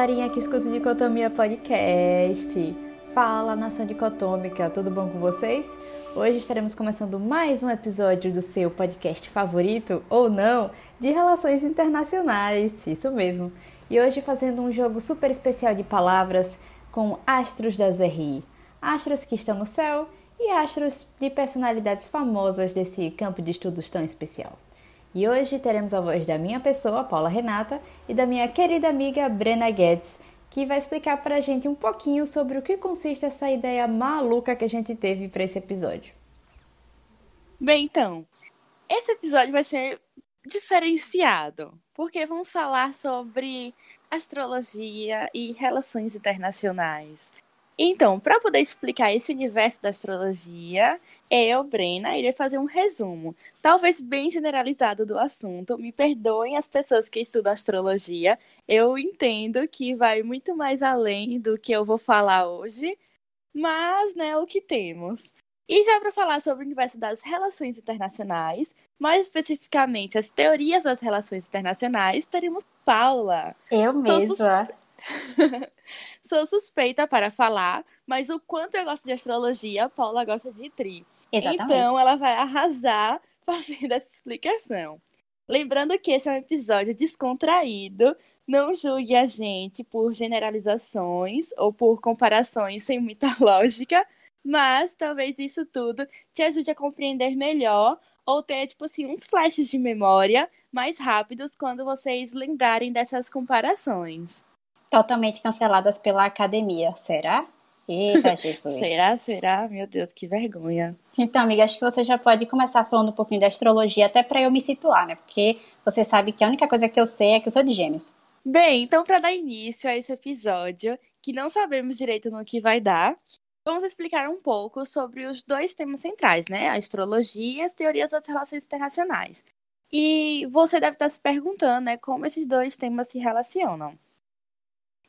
galerinha que escuta o Dicotomia Podcast. Fala, nação dicotômica, tudo bom com vocês? Hoje estaremos começando mais um episódio do seu podcast favorito, ou não, de relações internacionais, isso mesmo. E hoje fazendo um jogo super especial de palavras com astros da ZRI. Astros que estão no céu e astros de personalidades famosas desse campo de estudos tão especial. E hoje teremos a voz da minha pessoa, Paula Renata, e da minha querida amiga Brena Guedes, que vai explicar para a gente um pouquinho sobre o que consiste essa ideia maluca que a gente teve para esse episódio. Bem, então, esse episódio vai ser diferenciado, porque vamos falar sobre astrologia e relações internacionais. Então, para poder explicar esse universo da astrologia, eu, Brena, irei fazer um resumo, talvez bem generalizado do assunto. Me perdoem as pessoas que estudam astrologia, eu entendo que vai muito mais além do que eu vou falar hoje, mas, né, o que temos. E já para falar sobre o universo das relações internacionais, mais especificamente as teorias das relações internacionais, teremos Paula. Eu mesma. Sou suspeita para falar, mas o quanto eu gosto de astrologia, Paula gosta de tri. Exatamente. Então ela vai arrasar fazendo essa explicação. Lembrando que esse é um episódio descontraído, não julgue a gente por generalizações ou por comparações sem muita lógica, mas talvez isso tudo te ajude a compreender melhor ou ter, tipo assim, uns flashes de memória mais rápidos quando vocês lembrarem dessas comparações totalmente canceladas pela academia, será? Eita, Jesus. será, será? Meu Deus, que vergonha. Então, amiga, acho que você já pode começar falando um pouquinho da astrologia, até para eu me situar, né? Porque você sabe que a única coisa que eu sei é que eu sou de gêmeos. Bem, então, para dar início a esse episódio, que não sabemos direito no que vai dar, vamos explicar um pouco sobre os dois temas centrais, né? A astrologia e as teorias das relações internacionais. E você deve estar se perguntando, né, como esses dois temas se relacionam.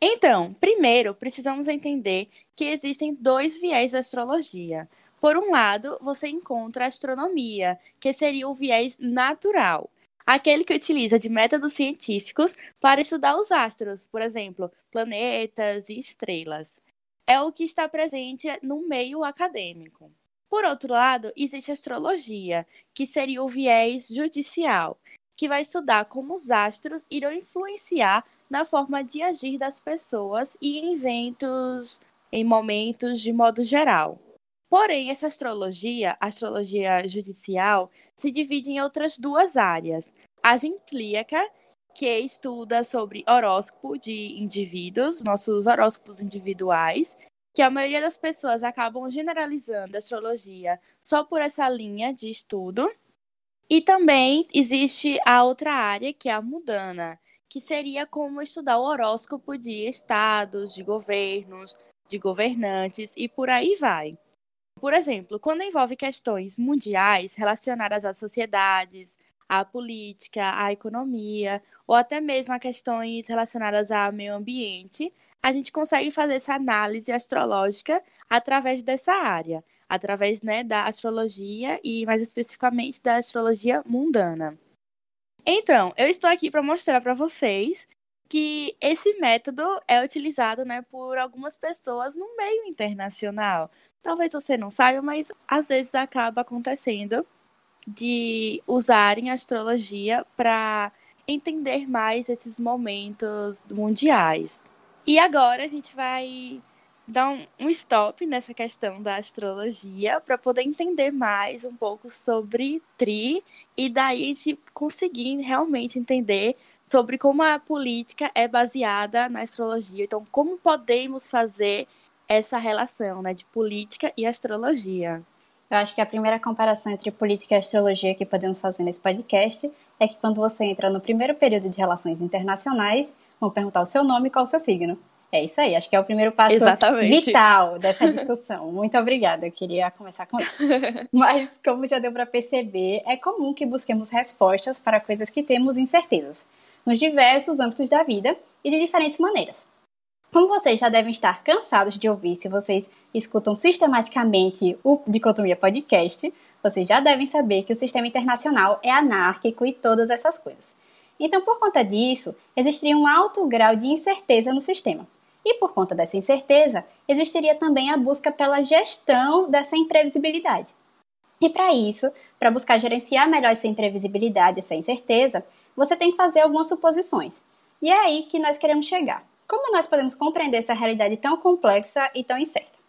Então, primeiro, precisamos entender que existem dois viés da astrologia. Por um lado, você encontra a astronomia, que seria o viés natural, aquele que utiliza de métodos científicos para estudar os astros, por exemplo, planetas e estrelas. É o que está presente no meio acadêmico. Por outro lado, existe a astrologia, que seria o viés judicial, que vai estudar como os astros irão influenciar na forma de agir das pessoas e em eventos, em momentos de modo geral. Porém, essa astrologia, a astrologia judicial, se divide em outras duas áreas. A gentlíaca, que estuda sobre horóscopo de indivíduos, nossos horóscopos individuais, que a maioria das pessoas acabam generalizando a astrologia só por essa linha de estudo. E também existe a outra área, que é a mudana, que seria como estudar o horóscopo de estados, de governos, de governantes e por aí vai. Por exemplo, quando envolve questões mundiais relacionadas às sociedades, à política, à economia, ou até mesmo a questões relacionadas ao meio ambiente, a gente consegue fazer essa análise astrológica através dessa área, através né, da astrologia e mais especificamente da astrologia mundana. Então, eu estou aqui para mostrar para vocês que esse método é utilizado né, por algumas pessoas no meio internacional. Talvez você não saiba, mas às vezes acaba acontecendo de usarem a astrologia para entender mais esses momentos mundiais. E agora a gente vai dar um, stop nessa questão da astrologia para poder entender mais um pouco sobre Tri e daí gente conseguir realmente entender sobre como a política é baseada na astrologia. Então, como podemos fazer essa relação né, de política e astrologia? Eu acho que a primeira comparação entre política e astrologia que podemos fazer nesse podcast é que quando você entra no primeiro período de relações internacionais, vão perguntar o seu nome e qual o seu signo. É isso aí, acho que é o primeiro passo Exatamente. vital dessa discussão. Muito obrigada, eu queria começar com isso. Mas, como já deu para perceber, é comum que busquemos respostas para coisas que temos incertezas, nos diversos âmbitos da vida e de diferentes maneiras. Como vocês já devem estar cansados de ouvir se vocês escutam sistematicamente o Dicotomia Podcast, vocês já devem saber que o sistema internacional é anárquico e todas essas coisas. Então, por conta disso, existiria um alto grau de incerteza no sistema. E por conta dessa incerteza, existiria também a busca pela gestão dessa imprevisibilidade. E para isso, para buscar gerenciar melhor essa imprevisibilidade, essa incerteza, você tem que fazer algumas suposições. E é aí que nós queremos chegar. Como nós podemos compreender essa realidade tão complexa e tão incerta?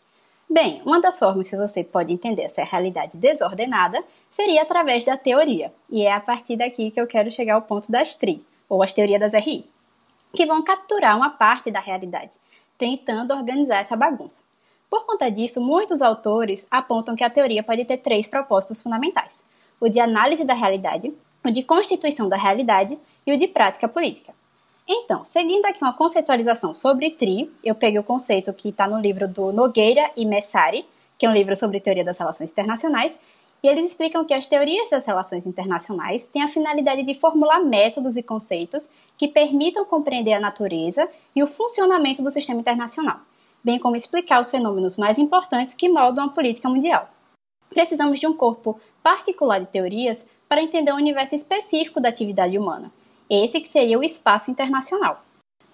Bem, uma das formas que você pode entender essa realidade desordenada seria através da teoria. E é a partir daqui que eu quero chegar ao ponto das TRI, ou as teorias das RI, que vão capturar uma parte da realidade, tentando organizar essa bagunça. Por conta disso, muitos autores apontam que a teoria pode ter três propósitos fundamentais: o de análise da realidade, o de constituição da realidade e o de prática política. Então, seguindo aqui uma conceitualização sobre TRI, eu peguei o conceito que está no livro do Nogueira e Messari, que é um livro sobre teoria das relações internacionais, e eles explicam que as teorias das relações internacionais têm a finalidade de formular métodos e conceitos que permitam compreender a natureza e o funcionamento do sistema internacional, bem como explicar os fenômenos mais importantes que moldam a política mundial. Precisamos de um corpo particular de teorias para entender o universo específico da atividade humana, esse que seria o espaço internacional.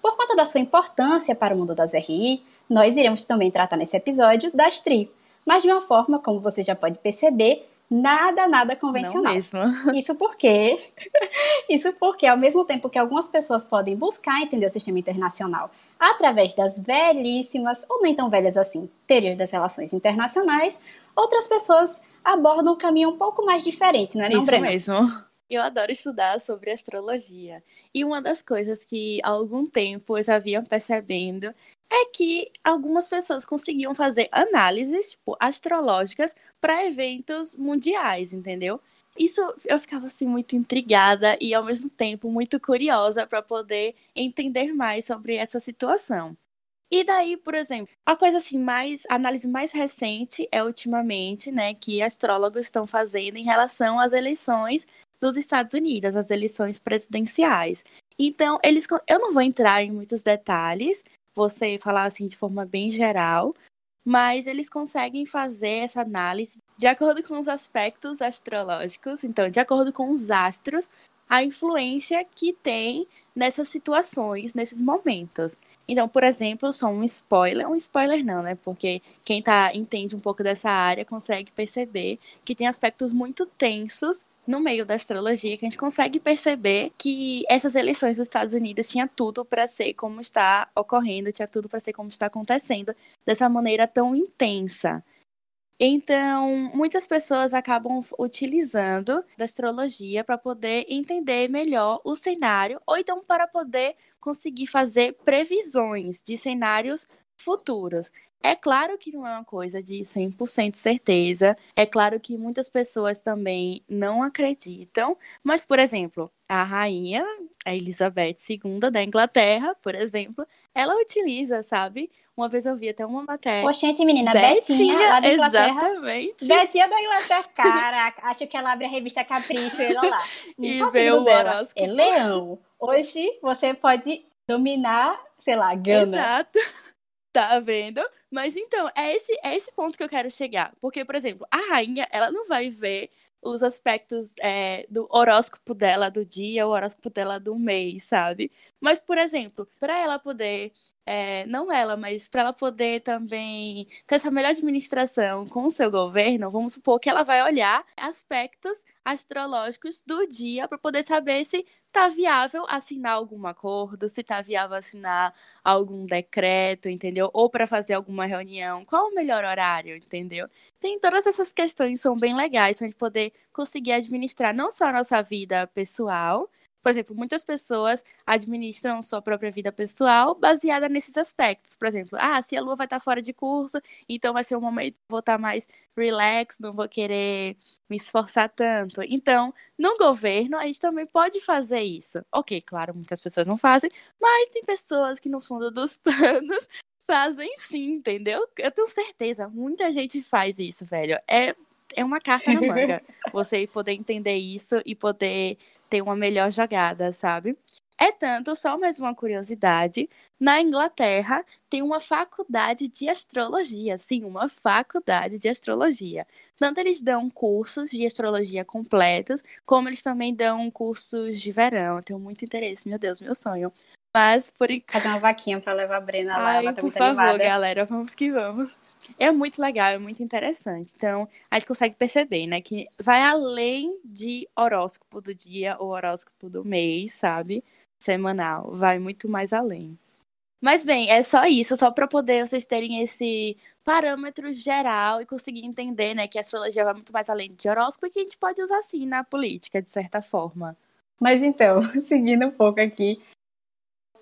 Por conta da sua importância para o mundo das RI, nós iremos também tratar nesse episódio das TRI, mas de uma forma, como você já pode perceber, nada, nada convencional. Não mesmo. Isso porque, isso porque ao mesmo tempo que algumas pessoas podem buscar entender o sistema internacional através das velhíssimas, ou nem tão velhas assim, teorias das relações internacionais, outras pessoas abordam um caminho um pouco mais diferente, não é, não, Isso Breno? mesmo. Eu adoro estudar sobre astrologia. E uma das coisas que há algum tempo eu já vinha percebendo é que algumas pessoas conseguiam fazer análises tipo, astrológicas para eventos mundiais, entendeu? Isso eu ficava assim muito intrigada e ao mesmo tempo muito curiosa para poder entender mais sobre essa situação. E daí, por exemplo, a coisa assim mais, a análise mais recente é ultimamente, né, que astrólogos estão fazendo em relação às eleições dos Estados Unidos, as eleições presidenciais. Então, eles eu não vou entrar em muitos detalhes, você falar assim de forma bem geral, mas eles conseguem fazer essa análise de acordo com os aspectos astrológicos, então, de acordo com os astros, a influência que tem nessas situações, nesses momentos. Então, por exemplo, só um spoiler, um spoiler não, né? Porque quem tá entende um pouco dessa área consegue perceber que tem aspectos muito tensos no meio da astrologia que a gente consegue perceber que essas eleições dos Estados Unidos tinha tudo para ser como está ocorrendo, tinha tudo para ser como está acontecendo dessa maneira tão intensa. Então, muitas pessoas acabam utilizando da astrologia para poder entender melhor o cenário, ou então para poder conseguir fazer previsões de cenários futuros. É claro que não é uma coisa de 100% certeza, é claro que muitas pessoas também não acreditam, mas, por exemplo, a rainha, a Elizabeth II da Inglaterra, por exemplo, ela utiliza, sabe? Uma vez eu vi até uma matéria. Oxente, menina, Betinha, Betinha lá da Inglaterra. Exatamente. Betinha da Inglaterra, caraca, acho que ela abre a revista Capricho e ela lá. e vê o horóscopo. É leão. Hoje você pode dominar, sei lá, Gana. Exato. Tá vendo? Mas então, é esse, é esse ponto que eu quero chegar. Porque, por exemplo, a rainha, ela não vai ver os aspectos é, do horóscopo dela do dia, o horóscopo dela do mês, sabe? Mas, por exemplo, para ela poder é, não ela, mas para ela poder também ter essa melhor administração com o seu governo, vamos supor que ela vai olhar aspectos astrológicos do dia para poder saber se está viável assinar algum acordo, se está viável assinar algum decreto, entendeu? Ou para fazer alguma reunião, qual o melhor horário, entendeu? Tem todas essas questões são bem legais para a gente poder conseguir administrar não só a nossa vida pessoal, por exemplo, muitas pessoas administram sua própria vida pessoal baseada nesses aspectos. Por exemplo, ah, se a lua vai estar fora de curso, então vai ser um momento que vou estar mais relax, não vou querer me esforçar tanto. Então, no governo, a gente também pode fazer isso. Ok, claro, muitas pessoas não fazem, mas tem pessoas que no fundo dos planos fazem sim, entendeu? Eu tenho certeza, muita gente faz isso, velho. É, é uma carta na manga. você poder entender isso e poder ter uma melhor jogada, sabe? É tanto, só mais uma curiosidade, na Inglaterra tem uma faculdade de astrologia, sim, uma faculdade de astrologia. Tanto eles dão cursos de astrologia completos, como eles também dão cursos de verão. Eu tenho muito interesse, meu Deus, meu sonho. Mas por enquanto. Fazer uma vaquinha pra levar a Brena lá, Ai, ela tá por muito favor, animada. galera, vamos que vamos. É muito legal, é muito interessante. Então, a gente consegue perceber, né, que vai além de horóscopo do dia ou horóscopo do mês, sabe? Semanal, vai muito mais além. Mas bem, é só isso, só para poder vocês terem esse parâmetro geral e conseguir entender, né, que a astrologia vai muito mais além de horóscopo e que a gente pode usar assim na política, de certa forma. Mas então, seguindo um pouco aqui,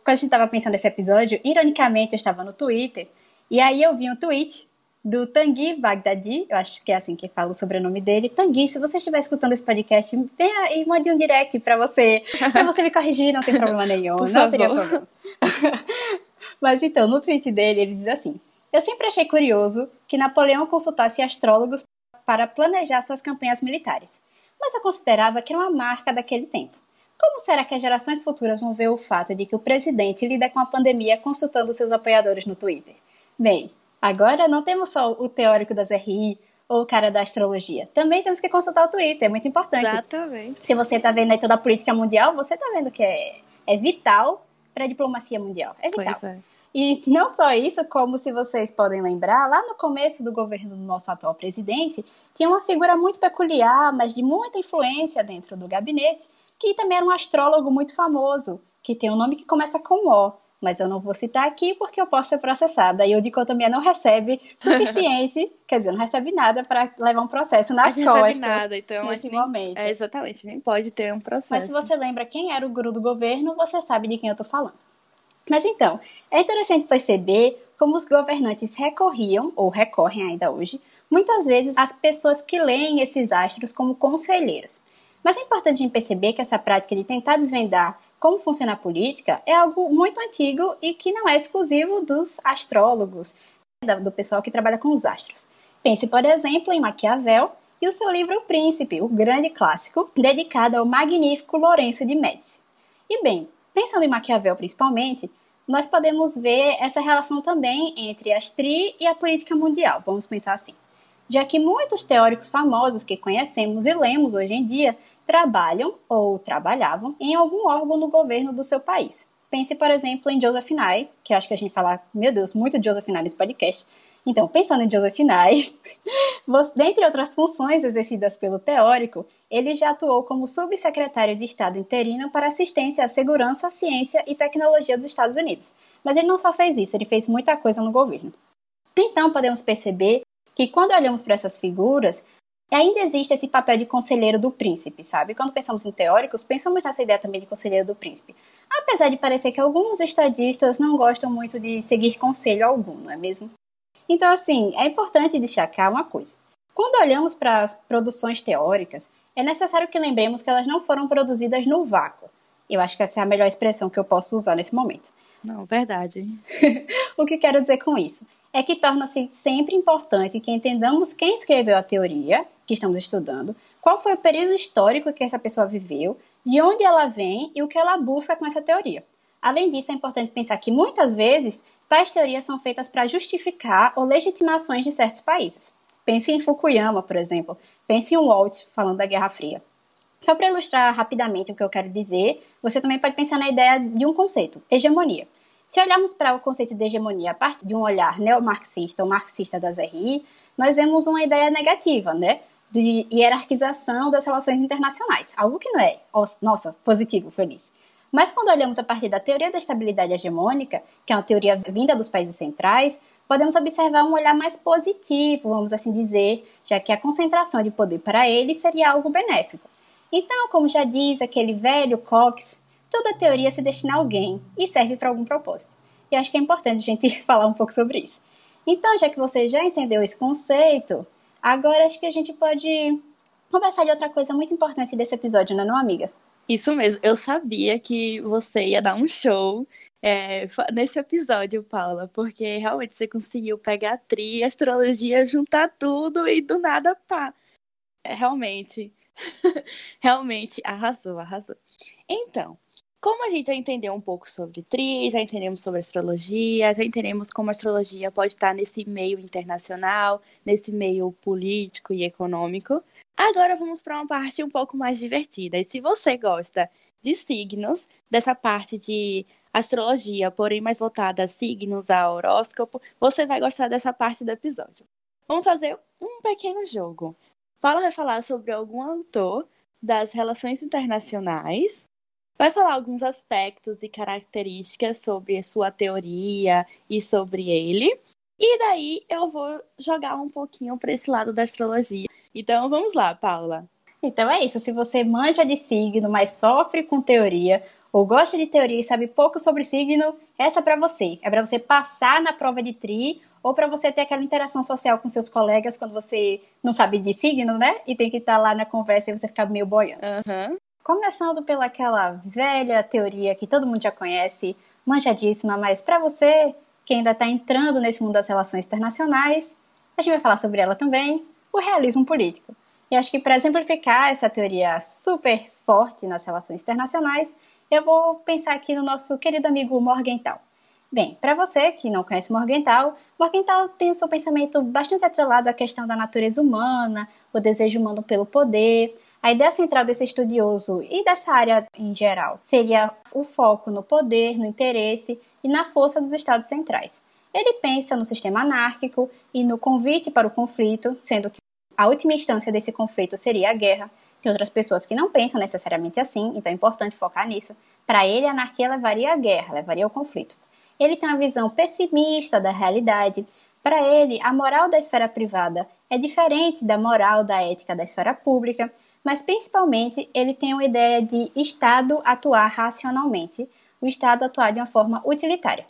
quando a gente estava pensando nesse episódio, ironicamente eu estava no Twitter, e aí eu vi um tweet do Tanguy Bagdadi, eu acho que é assim que fala o sobrenome dele. Tanguy, se você estiver escutando esse podcast, venha e mande um direct para você, para você me corrigir, não tem problema nenhum, Por não teria favor. problema. Mas então, no tweet dele, ele diz assim: Eu sempre achei curioso que Napoleão consultasse astrólogos para planejar suas campanhas militares, mas eu considerava que era uma marca daquele tempo. Como será que as gerações futuras vão ver o fato de que o presidente lida com a pandemia consultando seus apoiadores no Twitter? Bem, agora não temos só o teórico das RI ou o cara da astrologia. Também temos que consultar o Twitter, é muito importante. Exatamente. Se você está vendo aí toda a política mundial, você está vendo que é, é vital para a diplomacia mundial. É vital. É. E não só isso, como se vocês podem lembrar, lá no começo do governo do nosso atual presidente, tinha uma figura muito peculiar, mas de muita influência dentro do gabinete, que também era um astrólogo muito famoso, que tem um nome que começa com O, mas eu não vou citar aqui porque eu posso ser processada. E o dicotomia não recebe suficiente, quer dizer, não recebe nada para levar um processo nas gente não recebe costas nada, então nesse nem- momento. É, exatamente, nem pode ter um processo. Mas se você lembra quem era o guru do governo, você sabe de quem eu tô falando. Mas então, é interessante perceber como os governantes recorriam, ou recorrem ainda hoje, muitas vezes às pessoas que leem esses astros como conselheiros. Mas é importante perceber que essa prática de tentar desvendar como funciona a política é algo muito antigo e que não é exclusivo dos astrólogos, da- do pessoal que trabalha com os astros. Pense, por exemplo, em Maquiavel e o seu livro O Príncipe, o grande clássico, dedicado ao magnífico Lourenço de Médici. E bem, pensando em Maquiavel principalmente, nós podemos ver essa relação também entre a Astri e a política mundial, vamos pensar assim. Já que muitos teóricos famosos que conhecemos e lemos hoje em dia trabalham ou trabalhavam em algum órgão no governo do seu país. Pense, por exemplo, em Joseph Nye, que acho que a gente fala, meu Deus, muito de Joseph Nye nesse podcast. Então, pensando em Joseph Nye, dentre outras funções exercidas pelo teórico, ele já atuou como subsecretário de Estado interino para assistência à segurança, ciência e tecnologia dos Estados Unidos. Mas ele não só fez isso, ele fez muita coisa no governo. Então, podemos perceber que quando olhamos para essas figuras, ainda existe esse papel de conselheiro do príncipe, sabe? Quando pensamos em teóricos, pensamos nessa ideia também de conselheiro do príncipe. Apesar de parecer que alguns estadistas não gostam muito de seguir conselho algum, não é mesmo? Então, assim, é importante destacar uma coisa. Quando olhamos para as produções teóricas, é necessário que lembremos que elas não foram produzidas no vácuo. Eu acho que essa é a melhor expressão que eu posso usar nesse momento. Não, verdade. O que quero dizer com isso? É que torna-se sempre importante que entendamos quem escreveu a teoria que estamos estudando, qual foi o período histórico que essa pessoa viveu, de onde ela vem e o que ela busca com essa teoria. Além disso, é importante pensar que muitas vezes tais teorias são feitas para justificar ou legitimações de certos países. Pense em Fukuyama, por exemplo. Pense em Walt, falando da Guerra Fria. Só para ilustrar rapidamente o que eu quero dizer, você também pode pensar na ideia de um conceito, hegemonia. Se olharmos para o conceito de hegemonia a partir de um olhar neomarxista ou marxista das RI, nós vemos uma ideia negativa, né? De hierarquização das relações internacionais. Algo que não é, nossa, positivo, feliz. Mas quando olhamos a partir da teoria da estabilidade hegemônica, que é uma teoria vinda dos países centrais, podemos observar um olhar mais positivo, vamos assim dizer, já que a concentração de poder para eles seria algo benéfico. Então, como já diz aquele velho Cox, toda teoria se destina a alguém e serve para algum propósito. E acho que é importante a gente falar um pouco sobre isso. Então, já que você já entendeu esse conceito, agora acho que a gente pode conversar de outra coisa muito importante desse episódio, não é, não, amiga? Isso mesmo, eu sabia que você ia dar um show é, nesse episódio, Paula, porque realmente você conseguiu pegar a tri, astrologia, juntar tudo e do nada, pá. É, realmente, realmente arrasou, arrasou. Então, Como a gente já entendeu um pouco sobre TRI, já entendemos sobre astrologia, já entendemos como a astrologia pode estar nesse meio internacional, nesse meio político e econômico, agora vamos para uma parte um pouco mais divertida. E se você gosta de signos, dessa parte de astrologia, porém mais voltada a signos, a horóscopo, você vai gostar dessa parte do episódio. Vamos fazer um pequeno jogo. Paula vai falar sobre algum autor das relações internacionais, vai falar alguns aspectos e características sobre sua teoria e sobre ele. E daí eu vou jogar um pouquinho para esse lado da astrologia. Então vamos lá, Paula. Então é isso. Se você manja de signo, mas sofre com teoria, ou gosta de teoria e sabe pouco sobre signo, essa é para você. É para você passar na prova de tri ou para você ter aquela interação social com seus colegas quando você não sabe de signo, né? E tem que estar tá lá na conversa e você ficar meio boiando. Uhum. Começando pelaquela velha teoria que todo mundo já conhece, manjadíssima, mas para você que ainda está entrando nesse mundo das relações internacionais, a gente vai falar sobre ela também, o realismo político. E acho que para exemplificar essa teoria super forte nas relações internacionais, eu vou pensar aqui no nosso querido amigo Morgenthau. Bem, para você que não conhece Morgenthau, Morgenthau tem o seu pensamento bastante atrelado à questão da natureza humana, o desejo humano pelo poder. A ideia central desse estudioso e dessa área em geral seria o foco no poder, no interesse e na força dos estados centrais. Ele pensa no sistema anárquico e no convite para o conflito, sendo que a última instância desse conflito seria a guerra, tem outras pessoas que não pensam necessariamente assim, então é importante focar nisso. Para ele, a anarquia levaria à guerra, levaria ao conflito. Ele tem uma visão pessimista da realidade. Para ele, a moral da esfera privada é diferente da moral da ética da esfera pública, mas principalmente ele tem uma ideia de Estado atuar racionalmente, o Estado atuar de uma forma utilitária.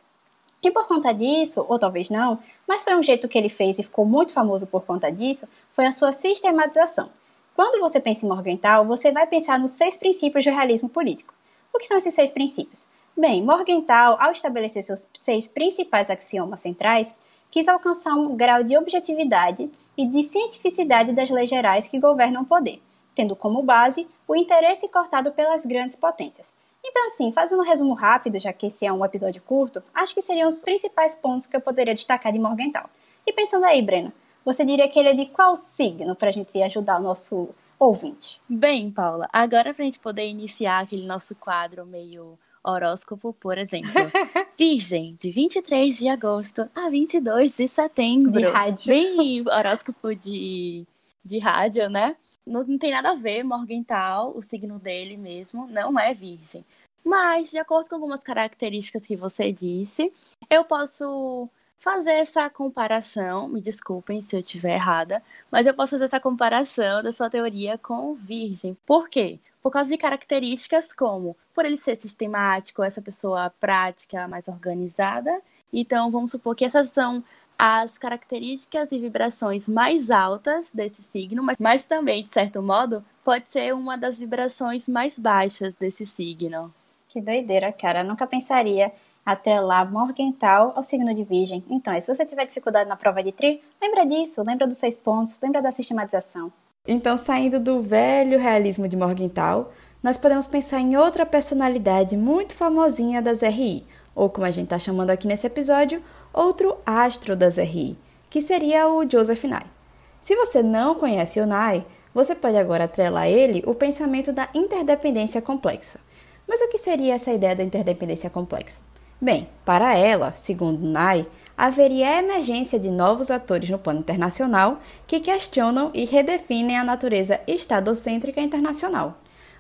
E por conta disso, ou talvez não, mas foi um jeito que ele fez e ficou muito famoso por conta disso, foi a sua sistematização. Quando você pensa em Morgenthau, você vai pensar nos seis princípios do realismo político. O que são esses seis princípios? Bem, Morgenthau, ao estabelecer seus seis principais axiomas centrais, quis alcançar um grau de objetividade e de cientificidade das leis gerais que governam o poder, tendo como base o interesse cortado pelas grandes potências. Então, assim, fazendo um resumo rápido, já que esse é um episódio curto, acho que seriam os principais pontos que eu poderia destacar de Morgenthau. E pensando aí, Breno, você diria que ele é de qual signo para a gente ajudar o nosso ouvinte? Bem, Paula, agora para a gente poder iniciar aquele nosso quadro meio horóscopo, por exemplo. Virgem, de 23 de agosto a 22 de setembro. De rádio. Bem horóscopo de, de rádio, né? Não, não tem nada a ver, Morgenthau, o signo dele mesmo, não é virgem. Mas, de acordo com algumas características que você disse, eu posso fazer essa comparação, me desculpem se eu estiver errada, mas eu posso fazer essa comparação da sua teoria com Virgem. Por quê? Por causa de características como, por ele ser sistemático, essa pessoa prática, mais organizada. Então, vamos supor que essas são as características e vibrações mais altas desse signo, mas, mas também, de certo modo, pode ser uma das vibrações mais baixas desse signo. Que doideira, cara. Eu nunca pensaria atrelar Morgenthau ao signo de Virgem. Então, se você tiver dificuldade na prova de tri, lembra disso, lembra dos seis pontos, lembra da sistematização. Então, saindo do velho realismo de Morgenthau, nós podemos pensar em outra personalidade muito famosinha das RI, ou como a gente está chamando aqui nesse episódio, outro astro das RI, que seria o Joseph Nye. Se você não conhece o Nye, você pode agora atrelar a ele o pensamento da interdependência complexa. Mas o que seria essa ideia da interdependência complexa? Bem, para ela, segundo Nai, haveria a emergência de novos atores no plano internacional que questionam e redefinem a natureza estadocêntrica internacional.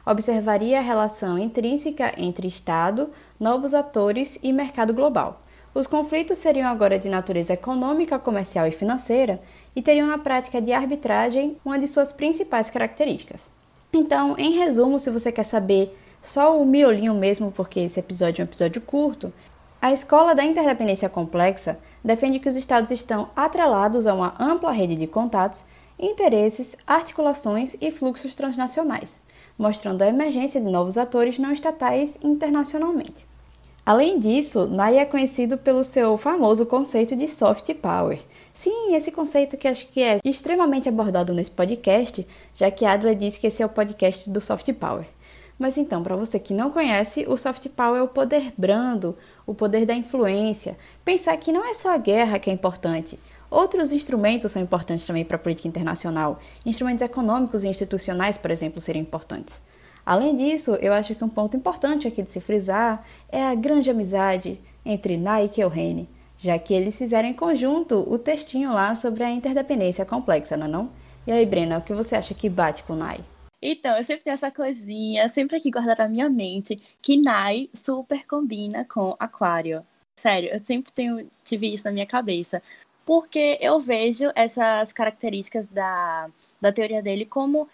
Observaria a relação intrínseca entre Estado, novos atores e mercado global. Os conflitos seriam agora de natureza econômica, comercial e financeira e teriam na prática de arbitragem uma de suas principais características. Então, em resumo, se você quer saber só o miolinho mesmo, porque esse episódio é um episódio curto, a escola da interdependência complexa defende que os estados estão atrelados a uma ampla rede de contatos, interesses, articulações e fluxos transnacionais, mostrando a emergência de novos atores não estatais internacionalmente. Além disso, Nai é conhecido pelo seu famoso conceito de soft power. Sim, esse conceito que acho que é extremamente abordado nesse podcast, já que Adler disse que esse é o podcast do soft power. Mas então, para você que não conhece, o soft power é o poder brando, o poder da influência. Pensar que não é só a guerra que é importante. Outros instrumentos são importantes também para a política internacional. Instrumentos econômicos e institucionais, por exemplo, seriam importantes. Além disso, eu acho que um ponto importante aqui de se frisar é a grande amizade entre Nike e Keohane, já que eles fizeram em conjunto o textinho lá sobre a interdependência complexa, não é não? E aí, Brena, o que você acha que bate com Nai? Então, eu sempre tenho essa coisinha, sempre aqui guardada na minha mente, que Nai super combina com Aquário. Sério, eu sempre tenho, tive isso na minha cabeça. Porque eu vejo essas características da, da teoria dele como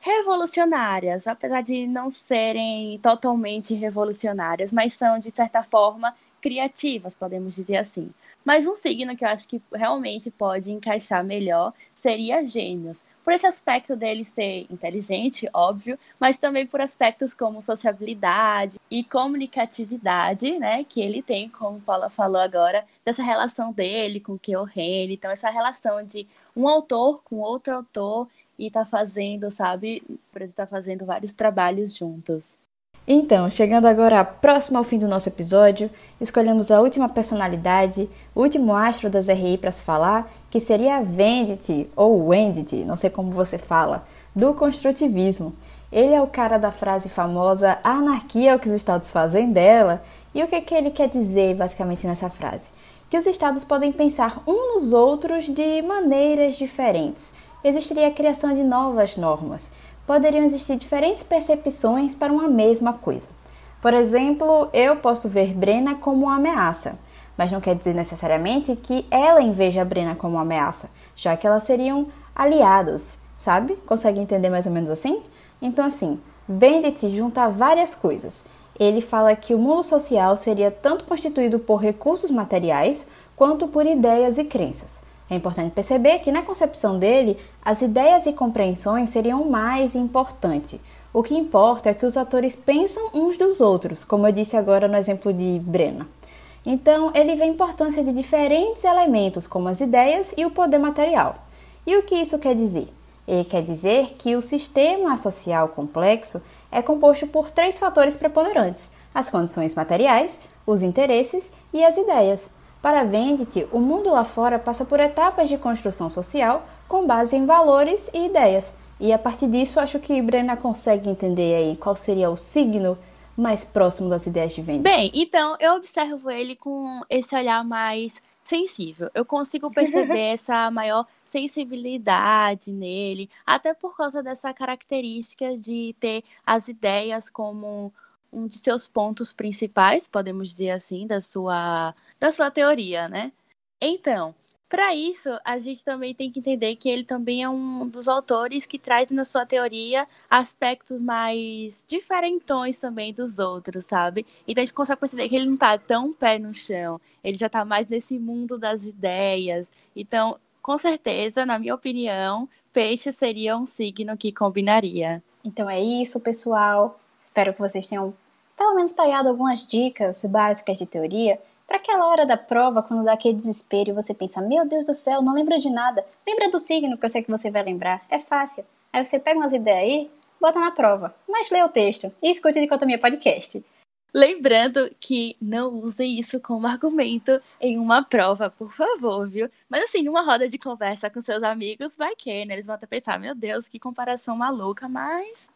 revolucionárias, apesar de não serem totalmente revolucionárias, mas são, de certa forma, criativas, podemos dizer assim. Mas um signo que eu acho que realmente pode encaixar melhor seria Gêmeos. Por esse aspecto dele ser inteligente, óbvio, mas também por aspectos como sociabilidade e comunicatividade, né, que ele tem, como Paula falou agora, dessa relação dele com o Keohane. Então, essa relação de um autor com outro autor e tá fazendo, sabe, tá fazendo vários trabalhos juntos. Então, chegando agora próximo ao fim do nosso episódio, escolhemos a última personalidade, o último astro das RI para se falar, que seria a Vendit, ou Wendy, não sei como você fala, do construtivismo. Ele é o cara da frase famosa a anarquia é o que os estados fazem dela. E o que, que ele quer dizer basicamente nessa frase? Que os estados podem pensar uns nos outros de maneiras diferentes. Existiria a criação de novas normas poderiam existir diferentes percepções para uma mesma coisa. Por exemplo, eu posso ver Brena como uma ameaça, mas não quer dizer necessariamente que ela inveja a Brena como uma ameaça, já que elas seriam aliadas, sabe? Consegue entender mais ou menos assim? Então, assim, Vendit junta várias coisas. Ele fala que o mundo social seria tanto constituído por recursos materiais quanto por ideias e crenças. É importante perceber que, na concepção dele, as ideias e compreensões seriam mais importantes. O que importa é que os atores pensam uns dos outros, como eu disse agora no exemplo de Brena. Então, ele vê a importância de diferentes elementos, como as ideias e o poder material. E o que isso quer dizer? Ele quer dizer que o sistema social complexo é composto por três fatores preponderantes: as condições materiais, os interesses e as ideias. Para Vendit, o mundo lá fora passa por etapas de construção social com base em valores e ideias. E a partir disso, acho que Brena consegue entender aí qual seria o signo mais próximo das ideias de Vendit. Bem, então eu observo ele com esse olhar mais sensível. Eu consigo perceber essa maior sensibilidade nele, até por causa dessa característica de ter as ideias como um de seus pontos principais, podemos dizer assim, da sua, da sua teoria, né? Então, para isso, a gente também tem que entender que ele também é um dos autores que traz na sua teoria aspectos mais diferentões também dos outros, sabe? Então a gente consegue perceber que ele não tá tão pé no chão, ele já tá mais nesse mundo das ideias. Então, com certeza, na minha opinião, peixe seria um signo que combinaria. Então é isso, pessoal. Espero que vocês tenham pelo menos pegado algumas dicas básicas de teoria para aquela hora da prova, quando dá aquele desespero e você pensa: Meu Deus do céu, não lembro de nada. Lembra do signo que eu sei que você vai lembrar. É fácil. Aí você pega umas ideias aí, bota na prova. Mas lê o texto e escute Dicotomia Podcast. Lembrando que não usem isso como argumento em uma prova, por favor, viu? Mas assim, numa roda de conversa com seus amigos, vai que, né? Eles vão até pensar, meu Deus, que comparação maluca, mas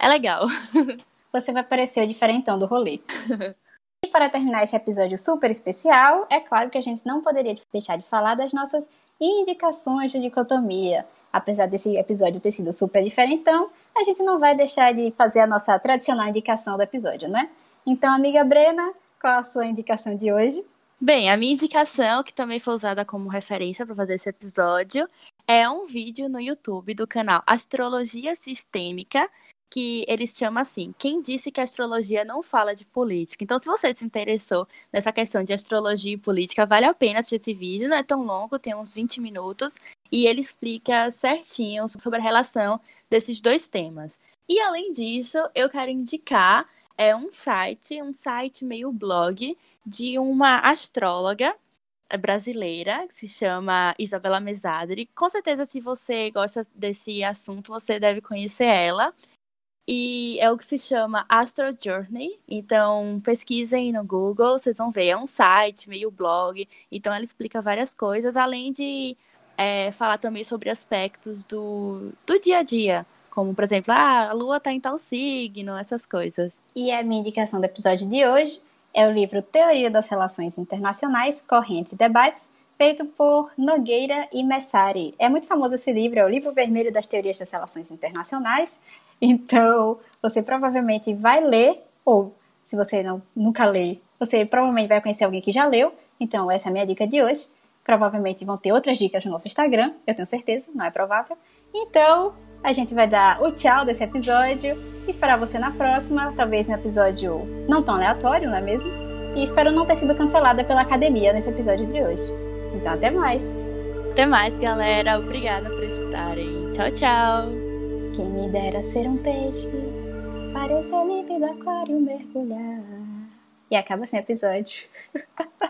é legal. você vai parecer o diferentão do rolê. e para terminar esse episódio super especial, é claro que a gente não poderia deixar de falar das nossas indicações de dicotomia. Apesar desse episódio ter sido super diferentão, a gente não vai deixar de fazer a nossa tradicional indicação do episódio, né? Então, amiga Brena, qual a sua indicação de hoje? Bem, a minha indicação, que também foi usada como referência para fazer esse episódio, é um vídeo no YouTube do canal Astrologia Sistêmica, que eles chamam assim: quem disse que a astrologia não fala de política? Então, se você se interessou nessa questão de astrologia e política, vale a pena assistir esse vídeo, não é tão longo, tem uns 20 minutos, e ele explica certinho sobre a relação desses dois temas. E além disso, eu quero indicar é um site, um site meio blog de uma astróloga brasileira que se chama Isabela Mesadri. Com certeza, se você gosta desse assunto, você deve conhecer ela. E é o que se chama Astro Journey. Então, pesquisem no Google, vocês vão ver. É um site, meio blog. Então, ela explica várias coisas, além de é, falar também sobre aspectos do, do dia a dia. Como, por exemplo, ah, a lua está em tal signo, essas coisas. E a minha indicação do episódio de hoje é o livro Teoria das Relações Internacionais, Correntes e Debates, feito por Nogueira e Messari. É muito famoso esse livro, é o livro vermelho das teorias das relações internacionais. Então, você provavelmente vai ler, ou se você não, nunca lê, você provavelmente vai conhecer alguém que já leu. Então, essa é a minha dica de hoje. Provavelmente vão ter outras dicas no nosso Instagram, eu tenho certeza, não é provável. Então, a gente vai dar o tchau desse episódio. Esperar você na próxima, talvez um episódio não tão aleatório, não é mesmo? E espero não ter sido cancelada pela academia nesse episódio de hoje. Então, até mais! Até mais, galera. Obrigada por escutarem. Tchau, tchau. Quem me dera ser um peixe, parecer límpido aquário mergulhar. E acaba assim o episódio.